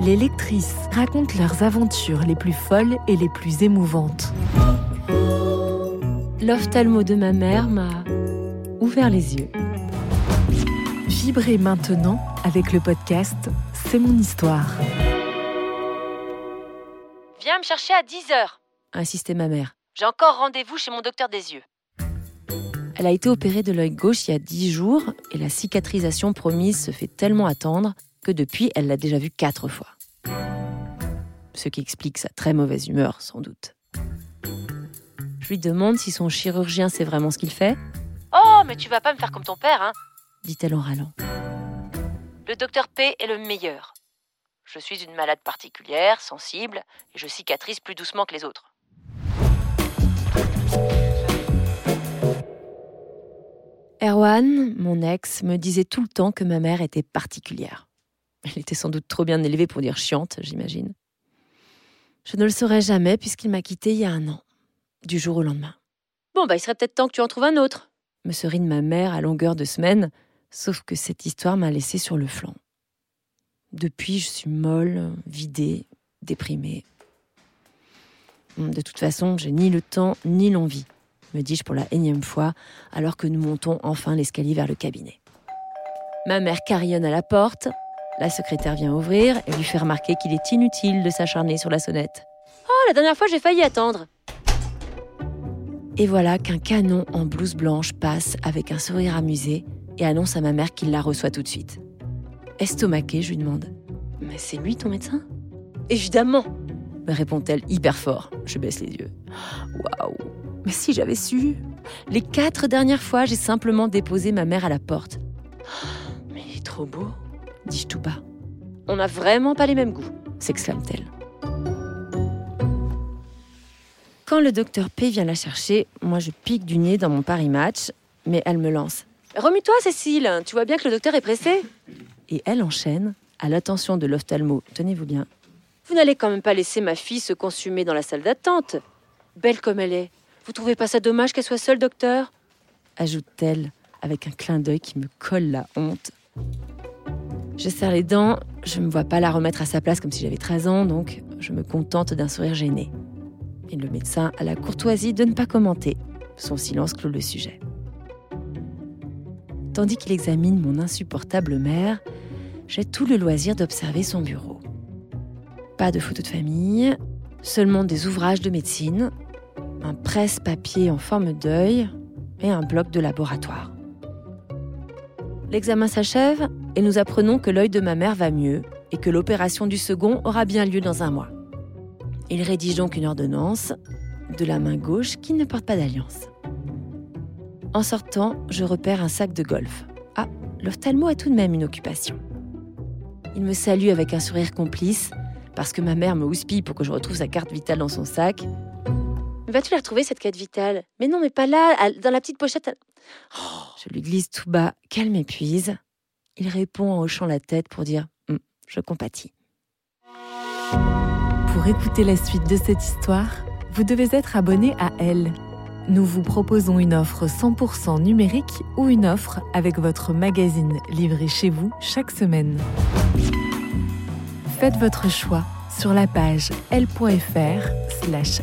Les lectrices racontent leurs aventures les plus folles et les plus émouvantes. L'ophtalmo de ma mère m'a ouvert les yeux. Vibrez maintenant avec le podcast C'est mon histoire. Viens me chercher à 10h. Insistait ma mère. J'ai encore rendez-vous chez mon docteur des yeux. Elle a été opérée de l'œil gauche il y a 10 jours et la cicatrisation promise se fait tellement attendre que depuis, elle l'a déjà vue quatre fois. Ce qui explique sa très mauvaise humeur, sans doute. Je lui demande si son chirurgien sait vraiment ce qu'il fait, Oh, mais tu vas pas me faire comme ton père, hein dit-elle en râlant. Le docteur P est le meilleur. Je suis une malade particulière, sensible, et je cicatrise plus doucement que les autres. Erwan, mon ex, me disait tout le temps que ma mère était particulière. Elle était sans doute trop bien élevée pour dire chiante, j'imagine. Je ne le saurais jamais puisqu'il m'a quittée il y a un an, du jour au lendemain. Bon, bah, il serait peut-être temps que tu en trouves un autre. Me serine ma mère à longueur de semaine, sauf que cette histoire m'a laissé sur le flanc. Depuis, je suis molle, vidée, déprimée. De toute façon, j'ai ni le temps ni l'envie, me dis-je pour la énième fois, alors que nous montons enfin l'escalier vers le cabinet. Ma mère carillonne à la porte, la secrétaire vient ouvrir et lui fait remarquer qu'il est inutile de s'acharner sur la sonnette. Oh, la dernière fois, j'ai failli attendre. Et voilà qu'un canon en blouse blanche passe avec un sourire amusé et annonce à ma mère qu'il la reçoit tout de suite. Estomaquée, je lui demande Mais c'est lui ton médecin? Évidemment. me répond-elle hyper fort. Je baisse les yeux. Waouh Mais si j'avais su Les quatre dernières fois, j'ai simplement déposé ma mère à la porte. Mais il est trop beau. On n'a vraiment pas les mêmes goûts. s'exclame-t-elle. Quand le docteur P vient la chercher, moi je pique du nez dans mon Paris Match, mais elle me lance. Remue-toi, Cécile. Tu vois bien que le docteur est pressé. Et elle enchaîne, à l'attention de l'ophtalmo, tenez-vous bien, Vous n'allez quand même pas laisser ma fille se consumer dans la salle d'attente. Belle comme elle est. Vous trouvez pas ça dommage qu'elle soit seule, docteur? Ajoute-t-elle avec un clin d'œil qui me colle la honte. Je serre les dents, je me vois pas la remettre à sa place comme si j'avais 13 ans, donc je me contente d'un sourire gêné. Et le médecin a la courtoisie de ne pas commenter. Son silence clôt le sujet. Tandis qu'il examine mon insupportable mère, j'ai tout le loisir d'observer son bureau. Pas de photos de famille, seulement des ouvrages de médecine, un presse-papier en forme d'œil et un bloc de laboratoire. L'examen s'achève et nous apprenons que l'œil de ma mère va mieux et que l'opération du second aura bien lieu dans un mois. Il rédige donc une ordonnance de la main gauche qui ne porte pas d'alliance. En sortant, je repère un sac de golf. Ah, l'ophtalmo a tout de même une occupation. Il me salue avec un sourire complice, parce que ma mère me houspille pour que je retrouve sa carte vitale dans son sac. Vas-tu la retrouver, cette carte vitale? Mais non, mais pas là, dans la petite pochette. Je lui glisse tout bas qu'elle m'épuise. Il répond en hochant la tête pour dire hum, Je compatis. Pour écouter la suite de cette histoire, vous devez être abonné à Elle. Nous vous proposons une offre 100% numérique ou une offre avec votre magazine livré chez vous chaque semaine. Faites votre choix sur la page l.fr/slash